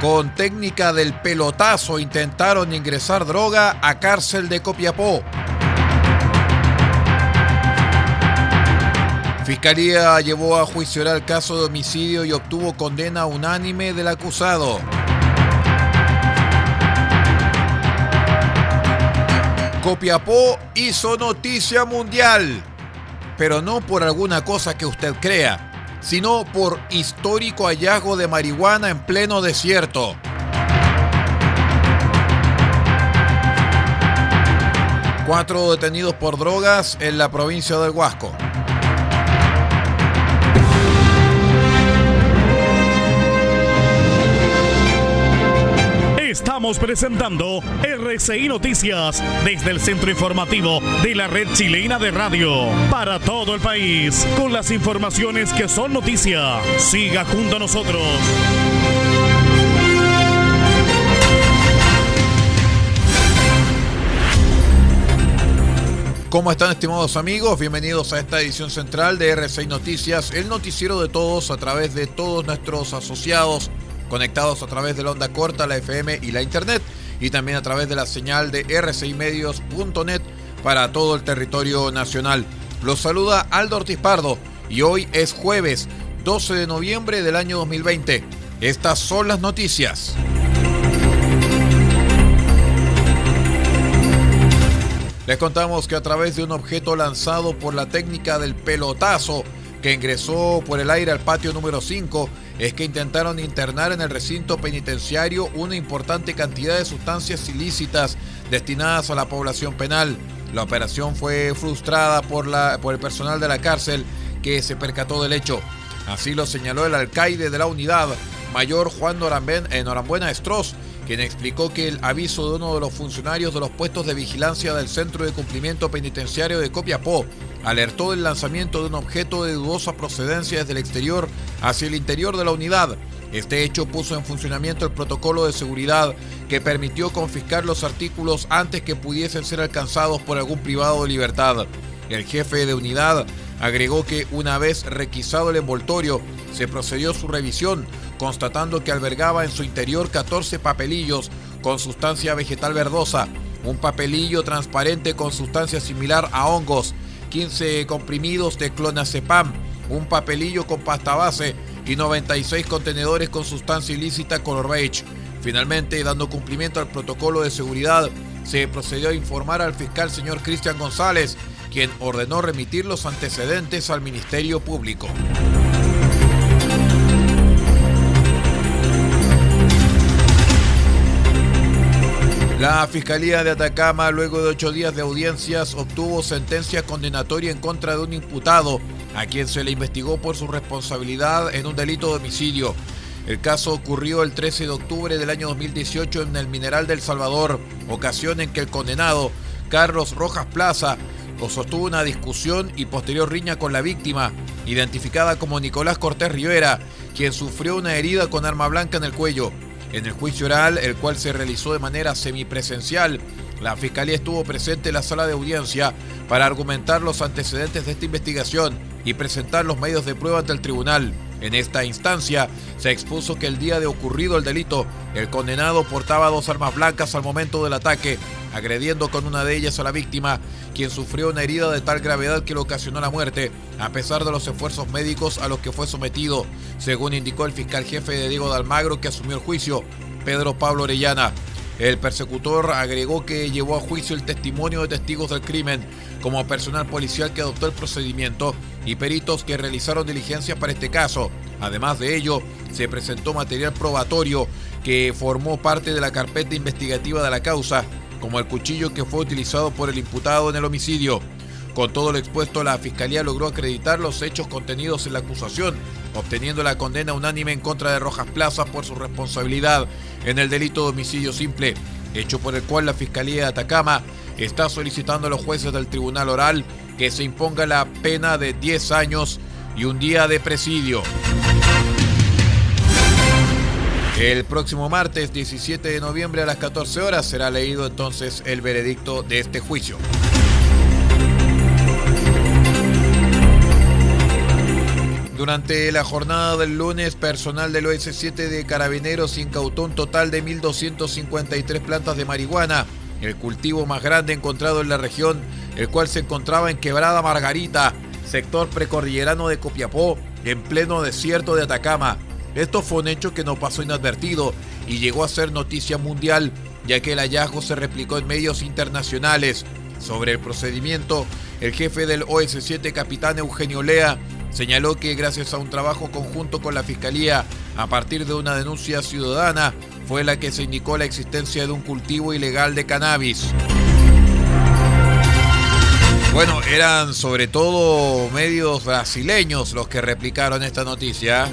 Con técnica del pelotazo intentaron ingresar droga a cárcel de Copiapó. Fiscalía llevó a juicio el caso de homicidio y obtuvo condena unánime del acusado. Copiapó hizo noticia mundial, pero no por alguna cosa que usted crea, sino por histórico hallazgo de marihuana en pleno desierto. Cuatro detenidos por drogas en la provincia del Huasco. Estamos presentando RCI Noticias desde el centro informativo de la red chilena de radio para todo el país con las informaciones que son noticia. Siga junto a nosotros. ¿Cómo están estimados amigos? Bienvenidos a esta edición central de RCI Noticias, el noticiero de todos a través de todos nuestros asociados conectados a través de la onda corta, la FM y la Internet, y también a través de la señal de rcimedios.net para todo el territorio nacional. Los saluda Aldo Ortiz Pardo y hoy es jueves 12 de noviembre del año 2020. Estas son las noticias. Les contamos que a través de un objeto lanzado por la técnica del pelotazo que ingresó por el aire al patio número 5, es que intentaron internar en el recinto penitenciario una importante cantidad de sustancias ilícitas destinadas a la población penal. La operación fue frustrada por, la, por el personal de la cárcel que se percató del hecho. Así lo señaló el alcaide de la unidad, mayor Juan eh, Norambuena Estros, quien explicó que el aviso de uno de los funcionarios de los puestos de vigilancia del Centro de Cumplimiento Penitenciario de Copiapó alertó del lanzamiento de un objeto de dudosa procedencia desde el exterior hacia el interior de la unidad. Este hecho puso en funcionamiento el protocolo de seguridad que permitió confiscar los artículos antes que pudiesen ser alcanzados por algún privado de libertad. El jefe de unidad agregó que una vez requisado el envoltorio, se procedió a su revisión, constatando que albergaba en su interior 14 papelillos con sustancia vegetal verdosa, un papelillo transparente con sustancia similar a hongos, 15 comprimidos de clonazepam, un papelillo con pasta base y 96 contenedores con sustancia ilícita color beige. Finalmente, dando cumplimiento al protocolo de seguridad, se procedió a informar al fiscal señor Cristian González, quien ordenó remitir los antecedentes al Ministerio Público. La Fiscalía de Atacama, luego de ocho días de audiencias, obtuvo sentencia condenatoria en contra de un imputado a quien se le investigó por su responsabilidad en un delito de homicidio. El caso ocurrió el 13 de octubre del año 2018 en el Mineral del Salvador, ocasión en que el condenado, Carlos Rojas Plaza, sostuvo una discusión y posterior riña con la víctima, identificada como Nicolás Cortés Rivera, quien sufrió una herida con arma blanca en el cuello. En el juicio oral, el cual se realizó de manera semipresencial, la Fiscalía estuvo presente en la sala de audiencia para argumentar los antecedentes de esta investigación y presentar los medios de prueba ante el tribunal. En esta instancia se expuso que el día de ocurrido el delito, el condenado portaba dos armas blancas al momento del ataque, agrediendo con una de ellas a la víctima, quien sufrió una herida de tal gravedad que le ocasionó la muerte, a pesar de los esfuerzos médicos a los que fue sometido, según indicó el fiscal jefe de Diego de Almagro que asumió el juicio, Pedro Pablo Orellana. El persecutor agregó que llevó a juicio el testimonio de testigos del crimen, como personal policial que adoptó el procedimiento y peritos que realizaron diligencias para este caso. Además de ello, se presentó material probatorio que formó parte de la carpeta investigativa de la causa, como el cuchillo que fue utilizado por el imputado en el homicidio. Con todo lo expuesto, la Fiscalía logró acreditar los hechos contenidos en la acusación, obteniendo la condena unánime en contra de Rojas Plaza por su responsabilidad en el delito de homicidio simple, hecho por el cual la Fiscalía de Atacama está solicitando a los jueces del Tribunal Oral que se imponga la pena de 10 años y un día de presidio. El próximo martes 17 de noviembre a las 14 horas será leído entonces el veredicto de este juicio. Durante la jornada del lunes, personal del OS7 de Carabineros incautó un total de 1.253 plantas de marihuana, el cultivo más grande encontrado en la región, el cual se encontraba en Quebrada Margarita, sector precordillerano de Copiapó, en pleno desierto de Atacama. Esto fue un hecho que no pasó inadvertido y llegó a ser noticia mundial, ya que el hallazgo se replicó en medios internacionales. Sobre el procedimiento, el jefe del OS7, capitán Eugenio Lea, señaló que gracias a un trabajo conjunto con la Fiscalía, a partir de una denuncia ciudadana, fue la que se indicó la existencia de un cultivo ilegal de cannabis. Bueno, eran sobre todo medios brasileños los que replicaron esta noticia.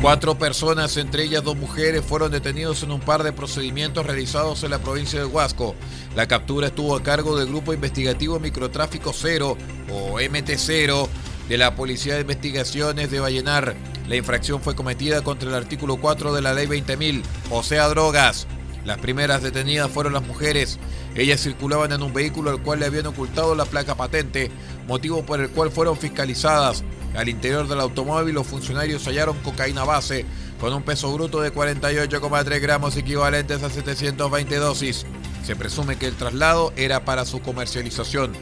Cuatro personas, entre ellas dos mujeres, fueron detenidos en un par de procedimientos realizados en la provincia de Huasco. La captura estuvo a cargo del Grupo Investigativo Microtráfico Cero, o MT0, de la Policía de Investigaciones de Vallenar. La infracción fue cometida contra el artículo 4 de la Ley 20.000, o sea, drogas. Las primeras detenidas fueron las mujeres. Ellas circulaban en un vehículo al cual le habían ocultado la placa patente, motivo por el cual fueron fiscalizadas. Al interior del automóvil los funcionarios hallaron cocaína base con un peso bruto de 48,3 gramos equivalentes a 720 dosis. Se presume que el traslado era para su comercialización.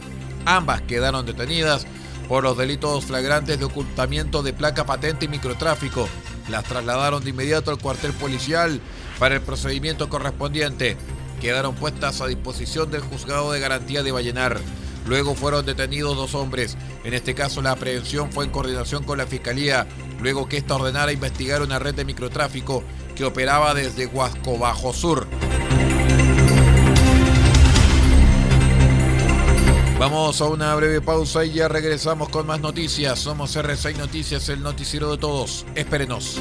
Ambas quedaron detenidas por los delitos flagrantes de ocultamiento de placa patente y microtráfico. Las trasladaron de inmediato al cuartel policial para el procedimiento correspondiente. Quedaron puestas a disposición del juzgado de garantía de Vallenar. Luego fueron detenidos dos hombres. En este caso la aprehensión fue en coordinación con la Fiscalía, luego que ésta ordenara investigar una red de microtráfico que operaba desde Huasco Bajo Sur. Vamos a una breve pausa y ya regresamos con más noticias. Somos R6 Noticias, el noticiero de todos. Espérenos.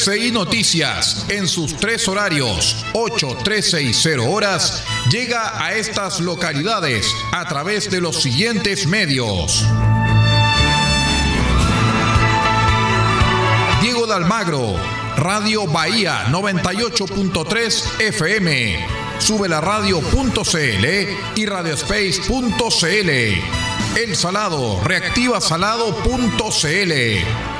RCI Noticias, en sus tres horarios, 8, 13 y 0 horas, llega a estas localidades a través de los siguientes medios. Diego de Almagro, Radio Bahía 98.3 FM, sube la radio.cl y radiospace.cl. El Salado, reactiva salado.cl.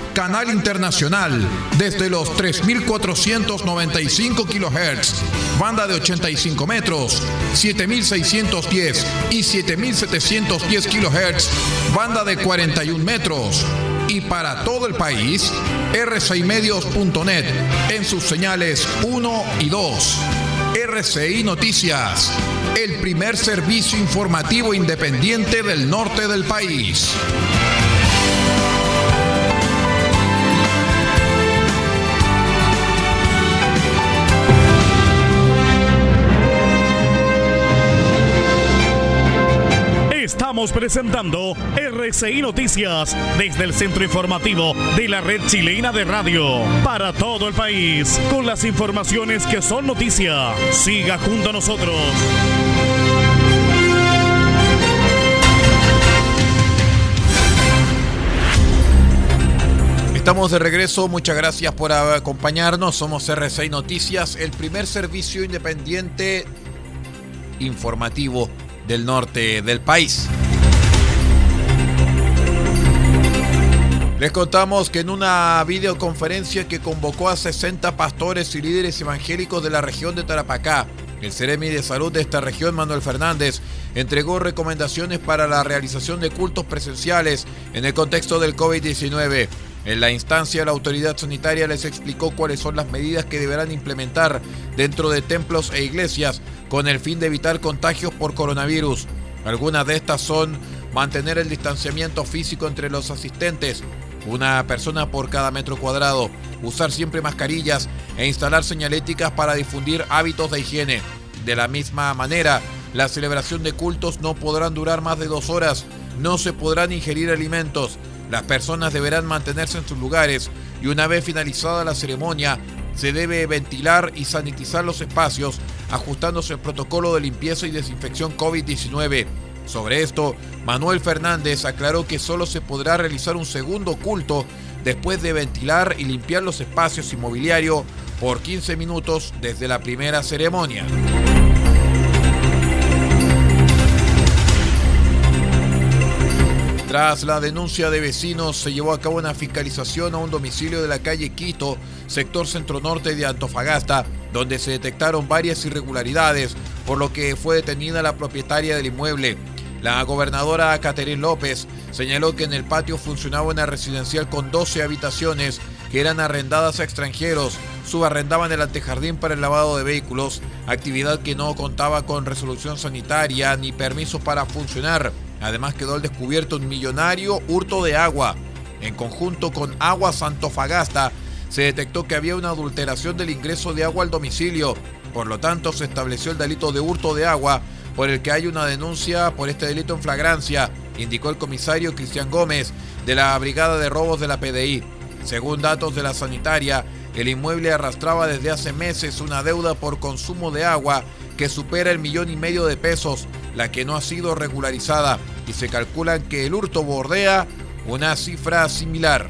Canal Internacional, desde los 3.495 kHz, banda de 85 metros, 7.610 y 7.710 kHz, banda de 41 metros. Y para todo el país, r6medios.net en sus señales 1 y 2. RCI Noticias, el primer servicio informativo independiente del norte del país. Estamos presentando RCI Noticias desde el centro informativo de la red chilena de radio para todo el país con las informaciones que son noticia. Siga junto a nosotros. Estamos de regreso, muchas gracias por acompañarnos. Somos RCI Noticias, el primer servicio independiente informativo del norte del país. Les contamos que en una videoconferencia que convocó a 60 pastores y líderes evangélicos de la región de Tarapacá, el Ceremi de Salud de esta región, Manuel Fernández, entregó recomendaciones para la realización de cultos presenciales en el contexto del COVID-19. En la instancia, la autoridad sanitaria les explicó cuáles son las medidas que deberán implementar dentro de templos e iglesias con el fin de evitar contagios por coronavirus. Algunas de estas son mantener el distanciamiento físico entre los asistentes, una persona por cada metro cuadrado, usar siempre mascarillas e instalar señaléticas para difundir hábitos de higiene. De la misma manera, la celebración de cultos no podrán durar más de dos horas, no se podrán ingerir alimentos, las personas deberán mantenerse en sus lugares y una vez finalizada la ceremonia, se debe ventilar y sanitizar los espacios, ajustándose el protocolo de limpieza y desinfección COVID-19. Sobre esto, Manuel Fernández aclaró que solo se podrá realizar un segundo culto después de ventilar y limpiar los espacios inmobiliarios por 15 minutos desde la primera ceremonia. Tras la denuncia de vecinos, se llevó a cabo una fiscalización a un domicilio de la calle Quito, sector centro-norte de Antofagasta, donde se detectaron varias irregularidades, por lo que fue detenida la propietaria del inmueble. La gobernadora Caterín López señaló que en el patio funcionaba una residencial con 12 habitaciones que eran arrendadas a extranjeros, subarrendaban el antejardín para el lavado de vehículos, actividad que no contaba con resolución sanitaria ni permiso para funcionar. Además quedó al descubierto un millonario hurto de agua. En conjunto con Agua Santofagasta, se detectó que había una adulteración del ingreso de agua al domicilio. Por lo tanto, se estableció el delito de hurto de agua por el que hay una denuncia por este delito en flagrancia, indicó el comisario Cristian Gómez de la Brigada de Robos de la PDI. Según datos de la sanitaria, el inmueble arrastraba desde hace meses una deuda por consumo de agua que supera el millón y medio de pesos, la que no ha sido regularizada, y se calcula que el hurto bordea una cifra similar.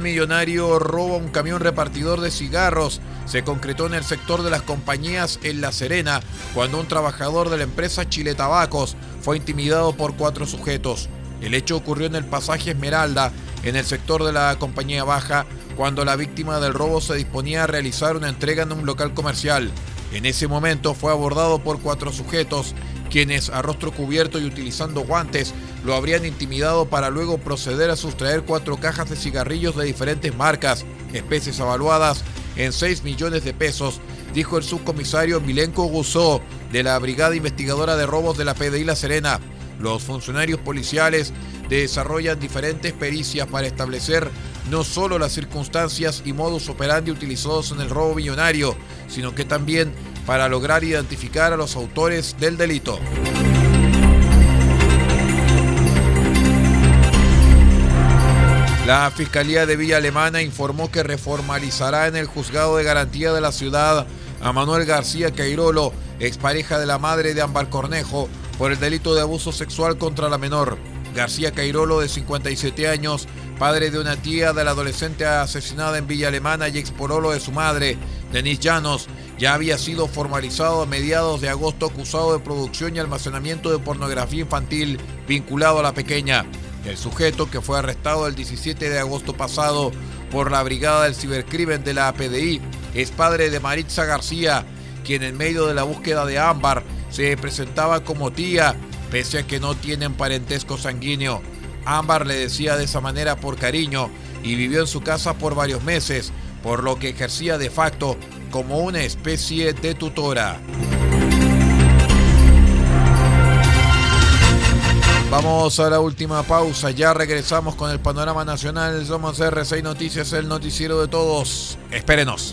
Un millonario roba un camión repartidor de cigarros. Se concretó en el sector de las compañías en La Serena, cuando un trabajador de la empresa Chile Tabacos fue intimidado por cuatro sujetos. El hecho ocurrió en el pasaje Esmeralda, en el sector de la compañía baja, cuando la víctima del robo se disponía a realizar una entrega en un local comercial. En ese momento fue abordado por cuatro sujetos, quienes a rostro cubierto y utilizando guantes lo habrían intimidado para luego proceder a sustraer cuatro cajas de cigarrillos de diferentes marcas, especies avaluadas en 6 millones de pesos, dijo el subcomisario Milenko Guzó de la Brigada Investigadora de Robos de la PDI La Serena. Los funcionarios policiales desarrollan diferentes pericias para establecer no solo las circunstancias y modus operandi utilizados en el robo millonario, sino que también para lograr identificar a los autores del delito. La Fiscalía de Villa Alemana informó que reformalizará en el juzgado de garantía de la ciudad a Manuel García Cairolo, expareja de la madre de Ámbar Cornejo, por el delito de abuso sexual contra la menor. García Cairolo, de 57 años, padre de una tía de la adolescente asesinada en Villa Alemana y expololo de su madre, Denise Llanos, ya había sido formalizado a mediados de agosto acusado de producción y almacenamiento de pornografía infantil vinculado a la pequeña. El sujeto, que fue arrestado el 17 de agosto pasado por la Brigada del Cibercrimen de la APDI, es padre de Maritza García, quien en medio de la búsqueda de Ámbar se presentaba como tía, pese a que no tienen parentesco sanguíneo. Ámbar le decía de esa manera por cariño y vivió en su casa por varios meses, por lo que ejercía de facto como una especie de tutora. Vamos a la última pausa, ya regresamos con el panorama nacional. Somos R6 Noticias, el noticiero de todos. Espérenos.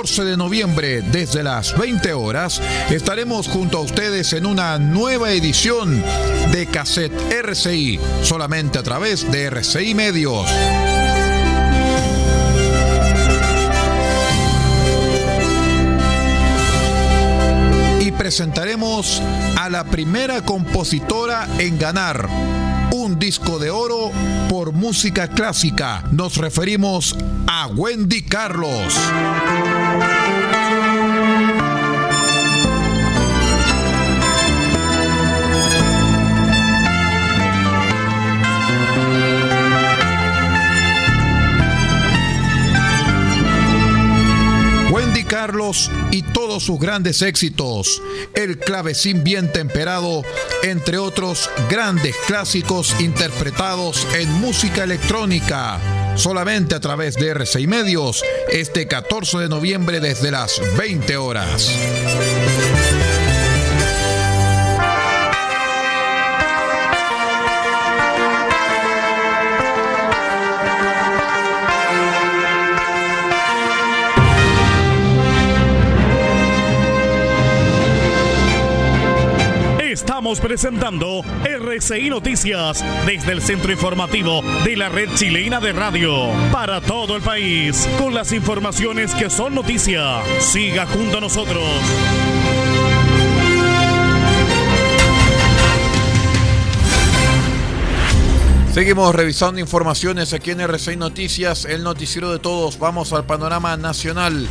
14 de noviembre, desde las 20 horas, estaremos junto a ustedes en una nueva edición de Cassette RCI, solamente a través de RCI Medios. Y presentaremos a la primera compositora en ganar un disco de oro por música clásica. Nos referimos a Wendy Carlos. Dios y todos sus grandes éxitos, el clavecín bien temperado, entre otros grandes clásicos interpretados en música electrónica, solamente a través de RCI Medios, este 14 de noviembre desde las 20 horas. Presentando RCI Noticias desde el centro informativo de la red chilena de radio para todo el país con las informaciones que son noticia. Siga junto a nosotros. Seguimos revisando informaciones aquí en RCI Noticias, el noticiero de todos. Vamos al panorama nacional.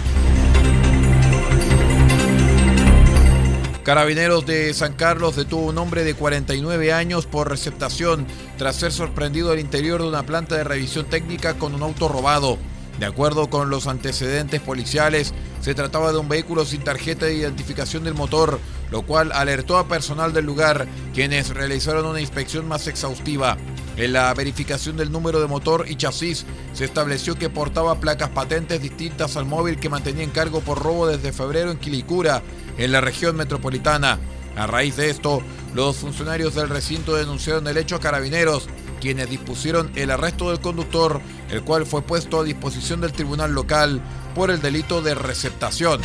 Carabineros de San Carlos detuvo un hombre de 49 años por receptación tras ser sorprendido al interior de una planta de revisión técnica con un auto robado. De acuerdo con los antecedentes policiales, se trataba de un vehículo sin tarjeta de identificación del motor, lo cual alertó a personal del lugar, quienes realizaron una inspección más exhaustiva. En la verificación del número de motor y chasis, se estableció que portaba placas patentes distintas al móvil que mantenía en cargo por robo desde febrero en Quilicura, en la región metropolitana. A raíz de esto, los funcionarios del recinto denunciaron el hecho a carabineros, quienes dispusieron el arresto del conductor, el cual fue puesto a disposición del tribunal local por el delito de receptación.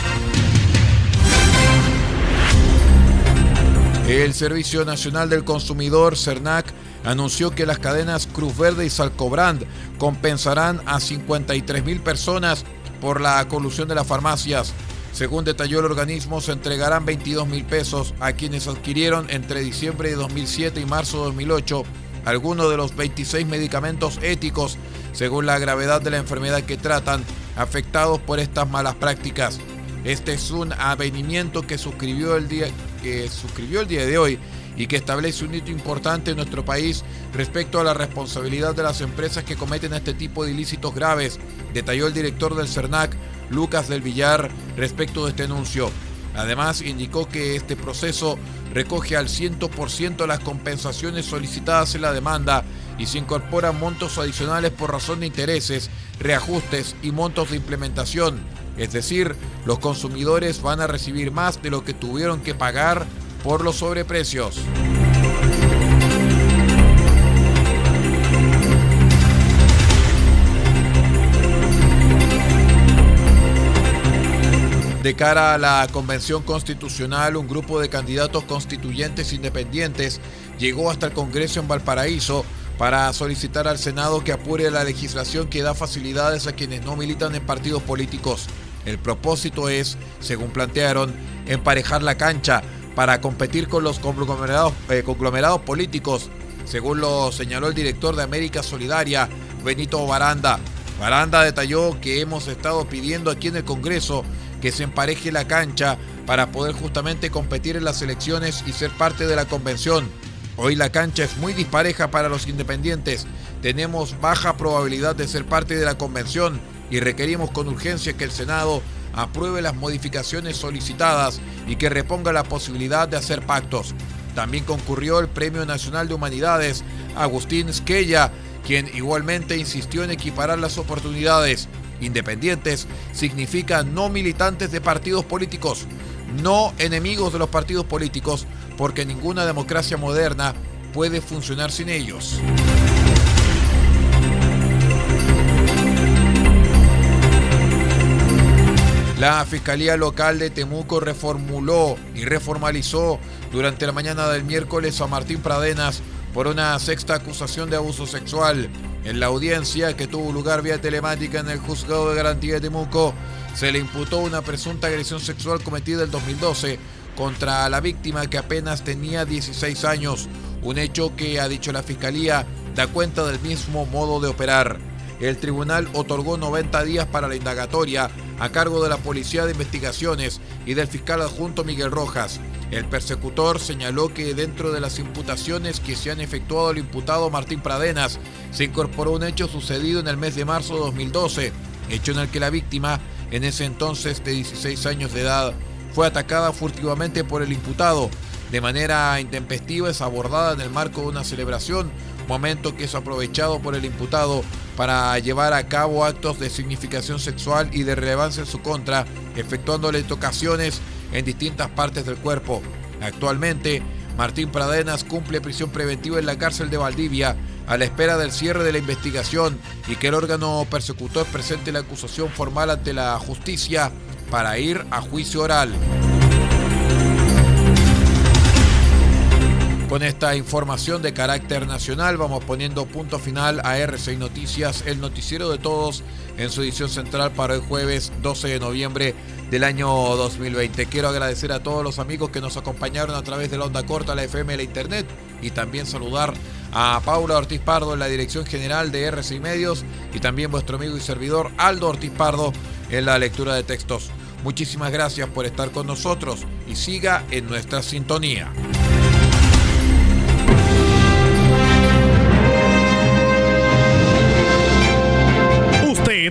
El Servicio Nacional del Consumidor, CERNAC, anunció que las cadenas Cruz Verde y Salcobrand compensarán a 53 mil personas por la colusión de las farmacias. Según detalló el organismo, se entregarán 22 mil pesos a quienes adquirieron entre diciembre de 2007 y marzo de 2008 algunos de los 26 medicamentos éticos, según la gravedad de la enfermedad que tratan, afectados por estas malas prácticas. Este es un avenimiento que suscribió el día, que suscribió el día de hoy y que establece un hito importante en nuestro país respecto a la responsabilidad de las empresas que cometen este tipo de ilícitos graves, detalló el director del CERNAC, Lucas del Villar, respecto de este anuncio. Además, indicó que este proceso recoge al 100% las compensaciones solicitadas en la demanda y se incorporan montos adicionales por razón de intereses, reajustes y montos de implementación. Es decir, los consumidores van a recibir más de lo que tuvieron que pagar por los sobreprecios. De cara a la convención constitucional, un grupo de candidatos constituyentes independientes llegó hasta el Congreso en Valparaíso para solicitar al Senado que apure la legislación que da facilidades a quienes no militan en partidos políticos. El propósito es, según plantearon, emparejar la cancha para competir con los conglomerados, eh, políticos, según lo señaló el director de América Solidaria, Benito Baranda. Baranda detalló que hemos estado pidiendo aquí en el Congreso que se empareje la cancha para poder justamente competir en las elecciones y ser parte de la convención. Hoy la cancha es muy dispareja para los independientes. Tenemos baja probabilidad de ser parte de la convención y requerimos con urgencia que el Senado apruebe las modificaciones solicitadas y que reponga la posibilidad de hacer pactos. También concurrió el Premio Nacional de Humanidades Agustín Squella, quien igualmente insistió en equiparar las oportunidades. Independientes significa no militantes de partidos políticos, no enemigos de los partidos políticos, porque ninguna democracia moderna puede funcionar sin ellos. La Fiscalía Local de Temuco reformuló y reformalizó durante la mañana del miércoles a Martín Pradenas por una sexta acusación de abuso sexual. En la audiencia que tuvo lugar vía telemática en el Juzgado de Garantía de Temuco, se le imputó una presunta agresión sexual cometida en 2012 contra la víctima que apenas tenía 16 años, un hecho que, ha dicho la Fiscalía, da cuenta del mismo modo de operar. El tribunal otorgó 90 días para la indagatoria a cargo de la Policía de Investigaciones y del fiscal adjunto Miguel Rojas. El persecutor señaló que dentro de las imputaciones que se han efectuado al imputado Martín Pradenas, se incorporó un hecho sucedido en el mes de marzo de 2012, hecho en el que la víctima en ese entonces de 16 años de edad, fue atacada furtivamente por el imputado. De manera intempestiva es abordada en el marco de una celebración, momento que es aprovechado por el imputado para llevar a cabo actos de significación sexual y de relevancia en su contra, efectuándole tocaciones en distintas partes del cuerpo. Actualmente, Martín Pradenas cumple prisión preventiva en la cárcel de Valdivia a la espera del cierre de la investigación y que el órgano persecutor presente la acusación formal ante la justicia para ir a juicio oral. Con esta información de carácter nacional vamos poniendo punto final a RCI Noticias, el noticiero de todos en su edición central para el jueves 12 de noviembre del año 2020. Quiero agradecer a todos los amigos que nos acompañaron a través de la onda corta, la FM, la internet y también saludar a Paula Ortiz Pardo en la dirección general de RCI Medios y también vuestro amigo y servidor Aldo Ortiz Pardo en la lectura de textos. Muchísimas gracias por estar con nosotros y siga en nuestra sintonía.